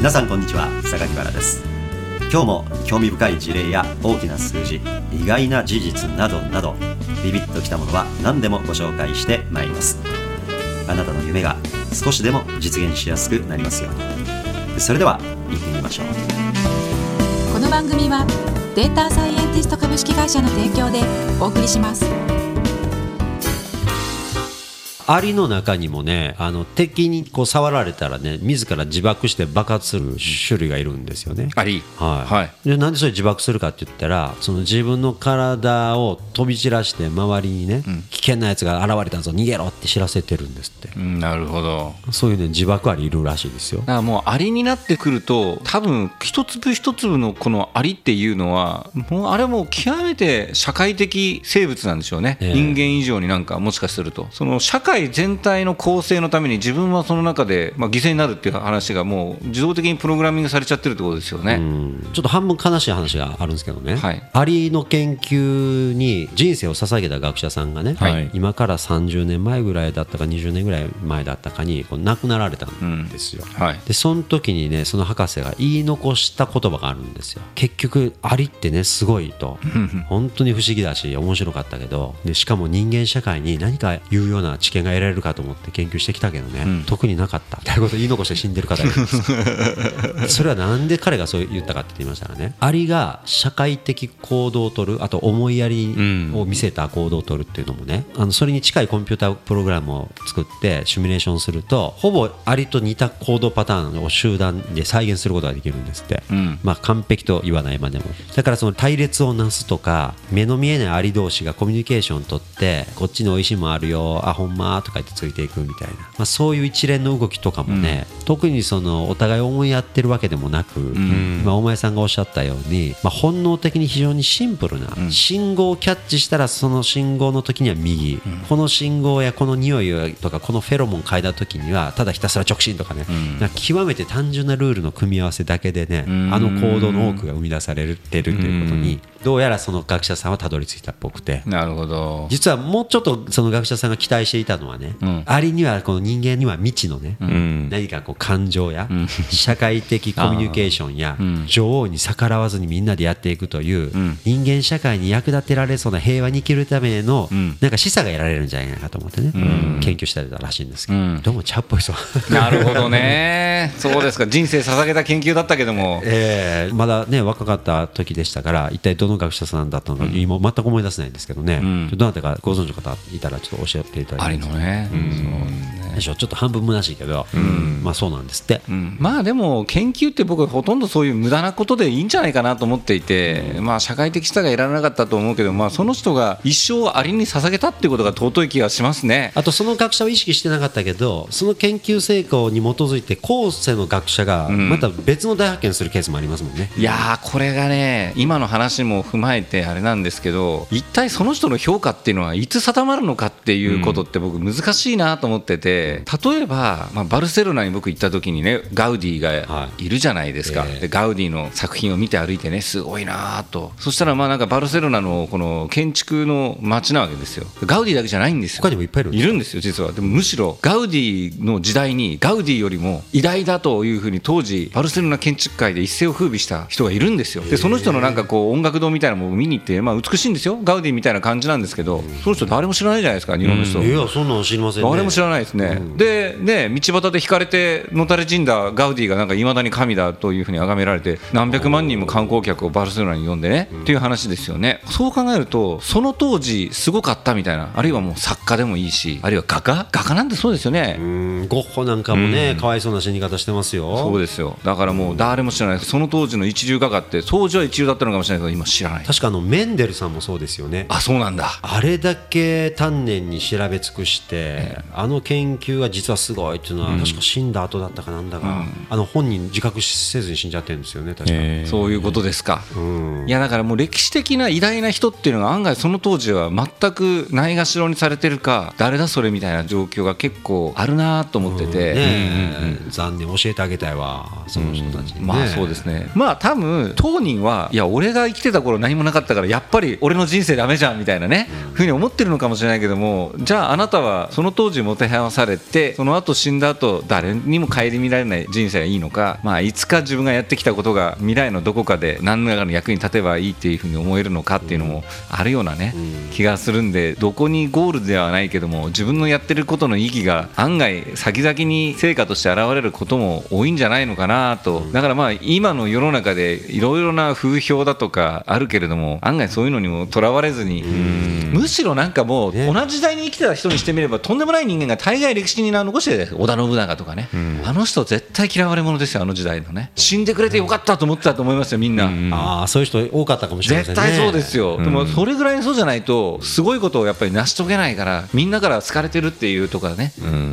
皆さんこんにちは榊原です。今日も興味深い事例や大きな数字意外な事実などなどビビッときたものは何でもご紹介してまいります。あなたの夢が少しでも実現しやすくなりますように。それでは行ってみましょう。この番組はデータサイエンティスト株式会社の提供でお送りします。アリの中にもねあの敵にこう触られたらね自ら自爆して爆発する種類がいるんですよね。アリはい。はい。でなんでそれ自爆するかって言ったらその自分の体を飛び散らして周りにね、危険なやつが現れたぞ逃げろって知らせてるんですって。うんなるほど。そういうね自爆アリいるらしいですよ。だからもうアリになってくると多分一粒一粒のこのアリっていうのはもうあれもう極めて社会的生物なんでしょうね、ええ。人間以上になんかもしかすると。その社会全体の構成のために自分はその中で、まあ、犠牲になるっていう話がもう自動的にプログラミングされちゃってるってことですよね、うん。ちょっと半分悲しい話があるんですけどね、はい。アリの研究に人生を捧げた学者さんがね、はい。今から30年前ぐらいだったか20年ぐらい前だったかにこう亡くなられたんですよ、はい。でその時にねその博士が言い残した言葉があるんですよ。結局アリってねすごいと。本当に不思議だし面白かったけど。でしかも人間社会に何か有用な知見が得られるかと思って研究してきたけどね、ん。特になかった。みたいなことを言い残して死んでる方がいるんです。よ それはなんで彼がそう言ったかって言いましたらね。アリが社会的行動を取るあと思いやりを見せた行動を取るっていうのもね。あのそれに近いコンピュータープログラムを作ってシミュレーションするとほぼアリと似た行動パターンを集団で再現することができるんですって、うん。まあ完璧と言わないまでも。だからその隊列をなすとか目の見えないアリ同士がコミュニケーションを取ってこっちに美味しいもんあるよあほんまとか言ってついていくみたいな、まあ、そういう一連の動きとかもね、特にそのお互い思いやってるわけでもなく、まあ、お前さんがおっしゃったように、まあ、本能的に非常にシンプルな、信号をキャッチしたらその信号の時には右、この信号やこの匂いとかこのフェロモン嗅いだ時にはただひたすら直進とかね、極めて単純なルールの組み合わせだけでね、あの行動の多くが生み出されてるということにどうやらその学者さんはたどり着いたっぽくて。なるほど。実はもうちょっとその学者さんが期待していたのはね、ん。アリにはこの人間には未知のね、何かこう感情や、社会的 コミュニケーションや、女王に逆らわずにみんなでやっていくという、人間社会に役立てられそうな平和に生きるための、なんか示唆が得られるんじゃないかと思ってね、研究してたらしいんですけど、うん。どうも茶っぽいそう。なるほどね。そうですか。人生捧げた研究だったけども。えーまだね若かった時でしたから一体どの学者さんだったのか、今全く思い出せないんですけどね、ん。どなたかご存知の方いたらちょっと教えていただあきたいりのね、でしょ。ちょっと半分虚しいけど、まあそうなんですって、うん。まあでも研究って僕はほとんどそういう無駄なことでいいんじゃないかなと思っていて、まあ社会的さがいらなかったと思うけど、まあその人が一生アリに捧げたっていうことが尊い気がしますね。あとその学者は意識してなかったけどその研究成功に基づいて後世の学者がまた別の大発見するケースもありますもんね、いやーこれがね今の話も踏まえてあれなんですけど一体その人の評価っていうのはいつ定まるのかっていうことって僕難しいなと思ってて例えば、まあ、バルセロナに僕行った時にねガウディがい。るじゃないですか、ええ。でガウディの作品を見て歩いてねすごいなと。そしたらまあなんかバルセロナのこの建築の街なわけですよ。ガウディだけじゃないんですよ。他にもいっぱいいるんですよ実は。でもむしろガウディの時代にガウディよりも偉大だというふうに当時バルセロナ建築界で一世を風靡した人がいるんですよ。でその人のなんかこう音楽堂みたいなものを見に行って、まあ、美しいんですよ。ガウディみたいな感じなんですけどその人誰も知らないじゃないですか日本の人、いやそんなの知りませんね。誰も知らないですね、でね道端で引かれてのたれ死んだガウディがなんかいまだに神だというふうに崇められて何百万人も観光客をバルセロナに呼んでね、っていう話ですよね。そう考えるとその当時すごかったみたいなあるいはもう作家でもいいしあるいは画家？画家なんてそうですよね、うん。ゴッホなんかもね、かわいそうな死に方してますよ。そうですよ。だからもう誰も知らない。その当時の一流画家って当時は一流だったのかもしれないけど今知らない。確かあのメンデルさんもそうですよね。あそうなんだ。あれだけ丹念に調べ尽くして、あの研究が実はすごいっていうのは、確か死んだ後だったかなんだが、あの本人自覚せずに死んじゃってるんですよね、確か。そういうことですか、いやだからもう歴史的な偉大な人っていうのが案外その当時は全くないがしろにされてるか誰だそれみたいな状況が結構あるなと思ってて、残念教えてあげたいわその人たちにね、まあそうですね。まあ多分当人はいや俺が生きてた頃頃何もなかったからやっぱり俺の人生ダメじゃんみたいなね、ふうに思ってるのかもしれないけどもじゃああなたはその当時もてはやされてその後死んだ後誰にも顧みられない人生がいいのか、まあ、いつか自分がやってきたことが未来のどこかで何らかの役に立てばいいっていうふうに思えるのかっていうのもあるようなね、気がするんでどこにゴールではないけども自分のやってることの意義が案外先々に成果として現れることも多いんじゃないのかなと、だからまあ今の世の中でいろいろな風評だとかあるけれども案外そういうのにもとらわれずにむしろなんかもうね。同じ時代に生きてた人にしてみればとんでもない人間が大概歴史に名を残してる織田信長とかね、あの人絶対嫌われ者ですよあの時代のね。死んでくれてよかったと思ってたと思いますよみんな。ああそういう人多かったかもしれませんね。絶対そうですよ、でもそれぐらいそうじゃないとすごいことをやっぱり成し遂げないからみんなから好かれてるっていうとかね、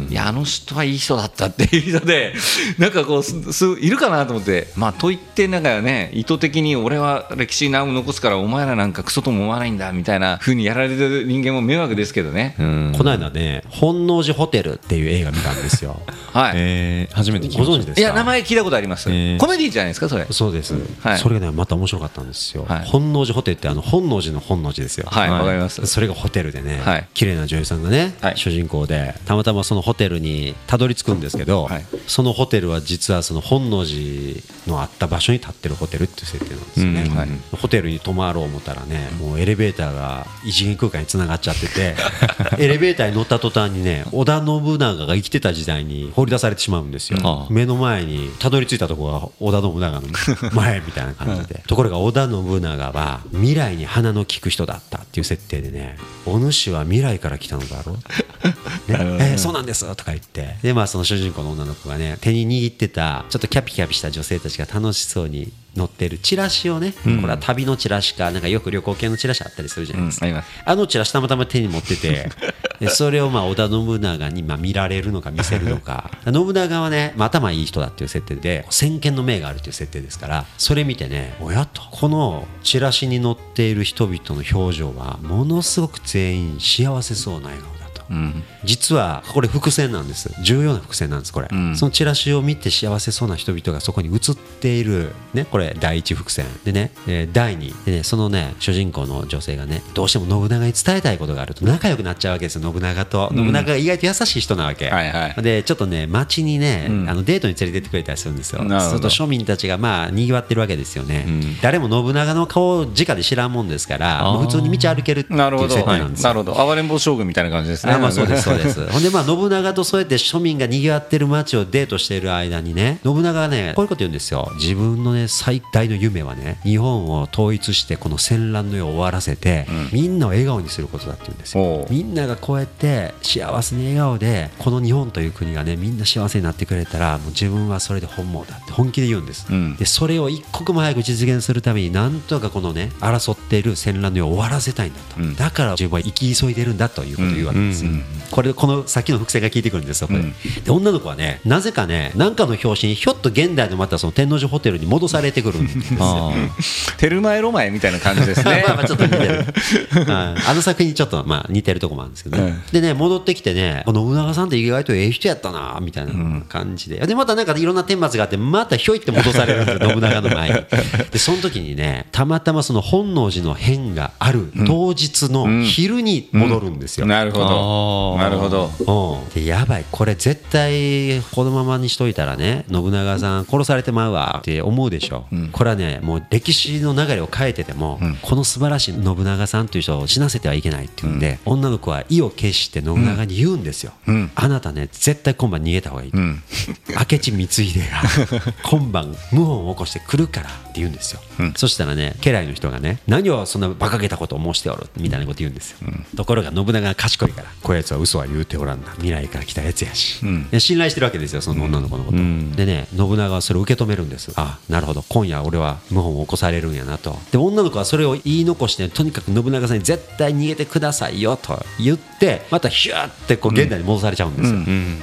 いやあの人はいい人だったっていう人で なんかこうすすいるかなと思って。まあと言ってなんかね意図的に俺は歴史に名を残すからお前らなんかクソとも思わないんだみたいな風にやられてる人間も迷惑ですけどね、この間ね「本能寺ホテル」っていう映画見たんですよ。はい、えー初めてご存知ですか？いや名前聞いたことあります、えー。コメディじゃないですかそれ？そうです、はい。それがねまた面白かったんですよ、はい。本能寺ホテルってあの本能寺の本能寺ですよ。はいわ、はい。かります。それがホテルでね、はい。綺麗な女優さんがね、はい。主人公でたまたまそのホテルにたどり着くんですけど、はい。そのホテルは実はその本能寺のあった場所に建ってるホテルっていう設定なんですよね、うん。はい。ホテルに泊まろう思ったらねもうエレベーターが異次元空間につながっちゃってて エレベーターに乗った途端にね織田信長が生きてた時代に放り出されてしまうんですよ、目の前にたどり着いたところが織田信長の 前みたいな感じで、ところが織田信長は未来に鼻の利く人だったっていう設定でねお主は未来から来たのだろう、ね。えーそうなんですとか言って。でまあその主人公の女の子がね手に握ってたちょっとキャピキャピした女性たちが楽しそうに載ってるチラシをね、これは旅のチラシかなんかよく旅行系のチラシあったりするじゃないですか、うんあのチラシたまたま手に持ってて でそれをまあ織田信長にまあ見られるのか見せるのか。信長はね、まあ、頭いい人だっていう設定で先見の明があるっていう設定ですからそれ見てねおやとこのチラシに載っている人々の表情はものすごく全員幸せそうな笑顔。うん。実はこれ伏線なんです。重要な伏線なんですこれ、ん。そのチラシを見て幸せそうな人々がそこに映っているねこれ第一伏線。でね、えー第二。でねそのね主人公の女性がねどうしても信長に伝えたいことがあると。仲良くなっちゃうわけですよ信長と。信長が意外と優しい人なわけ、はいはい。でちょっとね街にね、ん。あのデートに連れてってくれたりするんですよ。そうと庶民たちがまあにぎわってるわけですよね、誰も信長の顔を直で知らんもんですから普通に道歩けるっていう設定なんですよ。なるほど。暴れん坊将軍みたいな感じですねあまあそうですそうです。ほんでまあ信長とそうやって庶民が賑わってる街をデートしている間にね信長がねこういうこと言うんですよ。自分のね最大の夢はね日本を統一してこの戦乱の世を終わらせて、みんなを笑顔にすることだって言うんですおよう。みんながこうやって幸せに笑顔でこの日本という国がねみんな幸せになってくれたらもう自分はそれで本望だって本気で言うんです、うん。でそれを一刻も早く実現するためになんとかこのね争っている戦乱の世を終わらせたいんだと、うん。だから自分は生き急いでるんだということを言うわけですよ、これこのさっきの伏線が効いてくるんですよこれ、うん。で女の子はねなぜかね何かの表紙にひょっと現代のまたその天王寺ホテルに戻されてくるんですよ。あテルマエロマエみたいな感じですね。まあまあちょっと似てる。はいあの作品にちょっとまあ似てるとこもあるんですけど、ね。うん。でね戻ってきてねこの信長さんって意外とええ人やったなみたいな感じで。でまたなんかいろんな顛末があってまたひょいって戻されるんですよ信長の前。に でその時にねたまたまその本能寺の変がある当日の昼に戻るんですよ、なるほどなるほど。うん、でやばい。これ絶対このままにしといたらね信長さん殺されてまうわ。って思うでしょ、これはねもう歴史の流れを変えてても、この素晴らしい信長さんという人を死なせてはいけないっていうんで、女の子は意を決して信長に言うんですよ、ん。あなたね絶対今晩逃げた方がいい。と、うん。明智光秀が 今晩謀反を起こしてくるからって言うんですよ、そしたらね家来の人がね何をそんな馬鹿げたことを申しておるみたいなこと言うんですよ、ところが信長が賢いからこやつは嘘は言うておらんな。未来から来たやつやし、ん。で信頼してるわけですよその女の子のこと、でね信長はそれを受け止めるんです。あ。なるほど。今夜俺は謀反を起こされるんやなと。で女の子はそれを言い残してとにかく信長さんに絶対逃げてくださいよと言ってまたヒューってこう現代に戻されちゃうんですよ、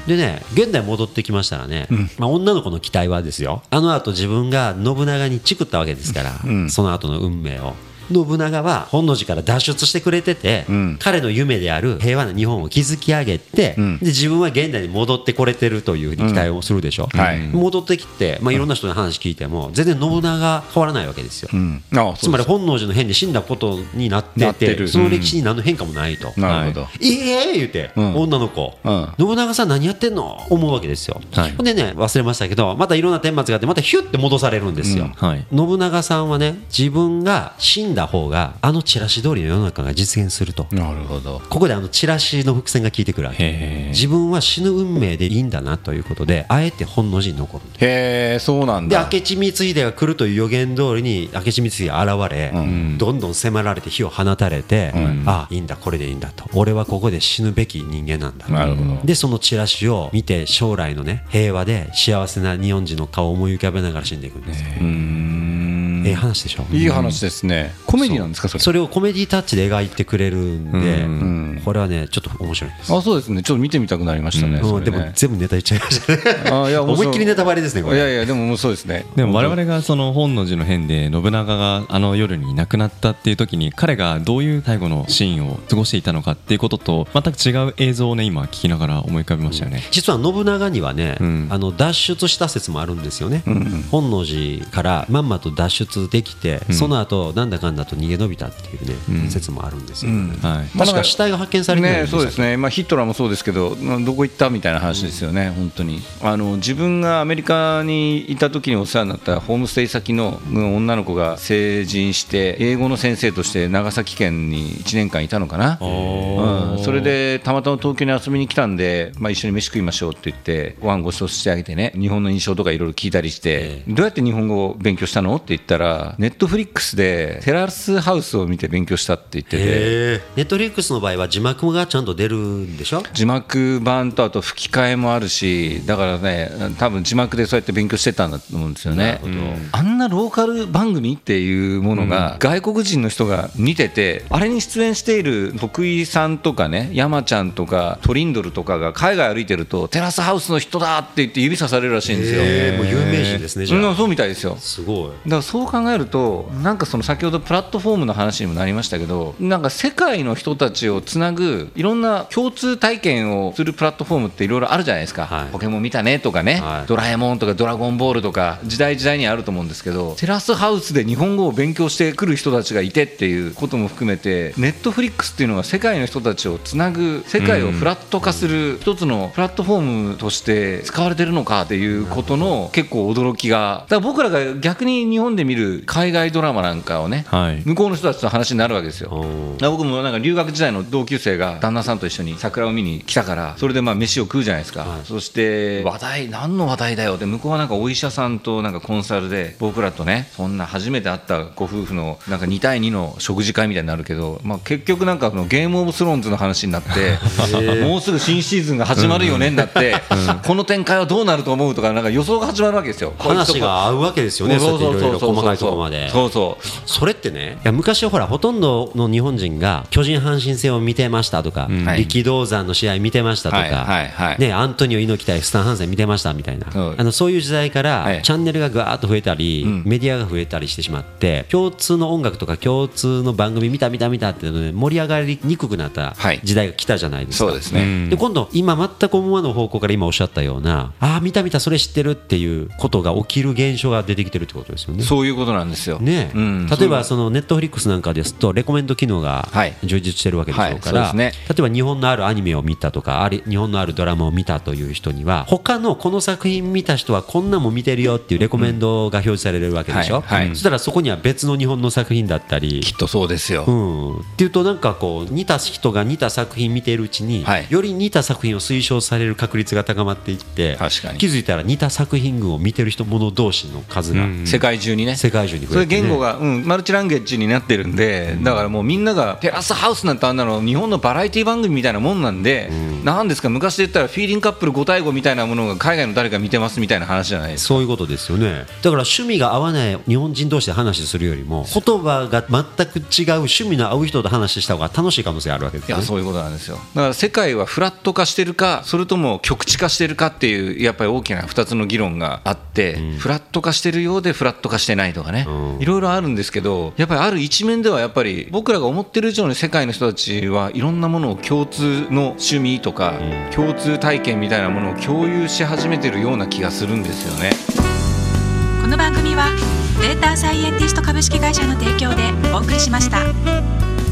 でね現代戻ってきましたらね、まあ、女の子の期待はですよ。あの後自分が信長にチクったわけですから、その後の運命を信長は本能寺から脱出してくれてて、ん。彼の夢である平和な日本を築き上げて、ん。で自分は現代に戻ってこれてるというふうに期待をするでしょ、はい。戻ってきて、まあ、いろんな人の話聞いても全然信長が変わらないわけですよ、つまり本能寺の変で死んだことになっててその歴史に何の変化もないと。なるほど、いい。え言うて、うん。女の子、うん。信長さん何やってんの？思うわけですよ、はい。ほんでね忘れましたけどまたいろんな顛末があってまたヒュッて戻されるんですよ、はい。信長さんはね自分が死んだ方があのチラシ通りの世の中が実現すると。なるほど。ここであのチラシの伏線が効いてくるわけ。へ自分は死ぬ運命でいいんだなということであえて本能寺に残るへえそうなんだ。で明智光秀が来るという予言通りに明智光秀が現れ、どんどん迫られて火を放たれて、あいいんだこれでいいんだと。俺はここで死ぬべき人間なんだなるほど。でそのチラシを見て将来のね平和で幸せな日本人の顔を思い浮かべながら死んでいくんです。よ、ええ話でしょ。いい話ですね。コメディなんですかそれ？それをコメディタッチで描いてくれるんで、ん。これはねちょっと面白いです。あそうですね。ちょっと見てみたくなりましたね、うん。でも全部ネタ言っちゃいましたね。あいや思いっきりネタバレですねこれ。いやいやでももうそうですね。でも我々がその本能寺の変で信長があの夜にいなくなったっていう時に彼がどういう最後のシーンを過ごしていたのかっていうことと全く違う映像をね今聞きながら思い浮かびましたよね。実は信長にはね、うん。あの脱出した説もあるんですよね、本能寺からまんまと脱出できて、その後なんだかんだと逃げ延びたっていうね、説もあるんですよ、はい。確か死体が発見されてね、そうですね、まあ、ヒットラーもそうですけど、などこ行ったみたいな話ですよね、本当に。あの自分がアメリカにいた時にお世話になったホームステイ先のうん女の子が成人して、英語の先生として長崎県に1年間いたのかな、うん、それでたまたま東京に遊びに来たんで、まあ、一緒に飯食いましょうって言って、ご飯ご馳走してあげてね、日本の印象とかいろいろ聞いたりして、どうやって日本語を勉強したの？って言ったら、ネットフリックスでテラスハウスを見て勉強したって言ってて。ネットフリックスの場合は字幕がちゃんと出るんでしょ？字幕版とあと吹き替えもあるしだからね多分字幕でそうやって勉強してたんだと思うんですよね。あんなローカル番組っていうものが外国人の人が見ててあれに出演している徳井さんとかね山ちゃんとかトリンドルとかが海外歩いてるとテラスハウスの人だって言って指さされるらしいんですよ。えーもう有名人ですねじゃあ、うんそうみたいですよ。すごい。だからそう考えるとなんかその先ほどプラットフォームの話にもなりましたけどなんか世界の人たちをつなぐいろんな共通体験をするプラットフォームっていろいろあるじゃないですか、はい。ポケモン見たねとかね、はい。ドラえもんとかドラゴンボールとか時代時代にあると思うんですけどテラスハウスで日本語を勉強してくる人たちがいてっていうことも含めてネットフリックスっていうのが世界の人たちをつなぐ世界をフラット化する一つのプラットフォームとして使われてるのかっていうことの結構驚きがだから僕らが逆に日本で見る海外ドラマなんかをね、はい。向こうの人たちの話になるわけですよ。僕もなんか留学時代の同級生が旦那さんと一緒に桜を見に来たからそれでまあ飯を食うじゃないですか、そして話題何の話題だよ。って向こうはなんかお医者さんとなんかコンサルで僕らとねそんな初めて会ったご夫婦のなんか2対2の食事会みたいになるけど、まあ、結局なんかそのゲームオブスローンズの話になってもうすぐ新シーズンが始まるよねになって、この展開はどうなると思うとかなんか予想が始まるわけですよ。話が合うわけですよね。そうやっていろいろ細かいところまでそうそう。それってねいや昔ほらほとんどの日本人が巨人阪神戦を見てましたとか、はい。力道山の試合見てましたとか、はいはいはい。ね、アントニオ猪木対スタン・ハンセン見てましたみたいな、う。んあのそういう時代から、はい。チャンネルがガーッと増えたり、ん。メディアが増えたりしてしまって共通の音楽とか共通の番組見た見た見たっていうので盛り上がりにくくなったはい。時代が来たじゃないですか。そうですね、で今度、今全く思わぬ方向から今おっしゃったようなああ見た見たそれ知ってるっていうことが起きる現象が出てきてるってことですよね。そういうことなんですよ。ねうん。例えばそのネットフリックスなんかですとレコメンド機能がはい。充実してるわけでしょうから、はい。そうですね。例えば日本のあるアニメを見たとかあり日本のあるドラマを見たという人には他のこの作品見た人はこんなもん見てるよっていうレコメンドが表示されるわけでしょ、はい。はい。そしたらそこには別の日本の作品だったり。きっとそうですよ。うん、っていうとなんかこう似た人が似た作品見ているうちに、はい。より似た作品を推奨される確率が高まっていって気づいたら似た作品群を見てる人者同士の数が世界中にね。世界中にそれ言語が、うん、マルチランゲージになってるんで、だからもうみんながテラスハウスなんてあんなの日本のバラエティ番組みたいなもんなんで、なんですか昔で言ったらフィーリングカップル5対5みたいなものが海外の誰か見てますみたいな話じゃないですか。そういうことですよね。だから趣味が合わない日本人同士で話するよりも言葉が全く違う趣味の合う人と話した方が楽しい可能性があるわけですよね。いやそういうことなんですよ。だから世界はフラット化してるかそれとも極地化してるかっていうやっぱり大きな2つの議論があって、フラット化してるようでフラット化してないっとかねうんいろいろあるんですけどやっぱりある一面ではやっぱり僕らが思ってる以上に世界の人たちはいろんなものを共通の趣味とか共通体験みたいなものを共有し始めてるような気がするんですよね。この番組はデータサイエンティスト株式会社の提供でお送りしました。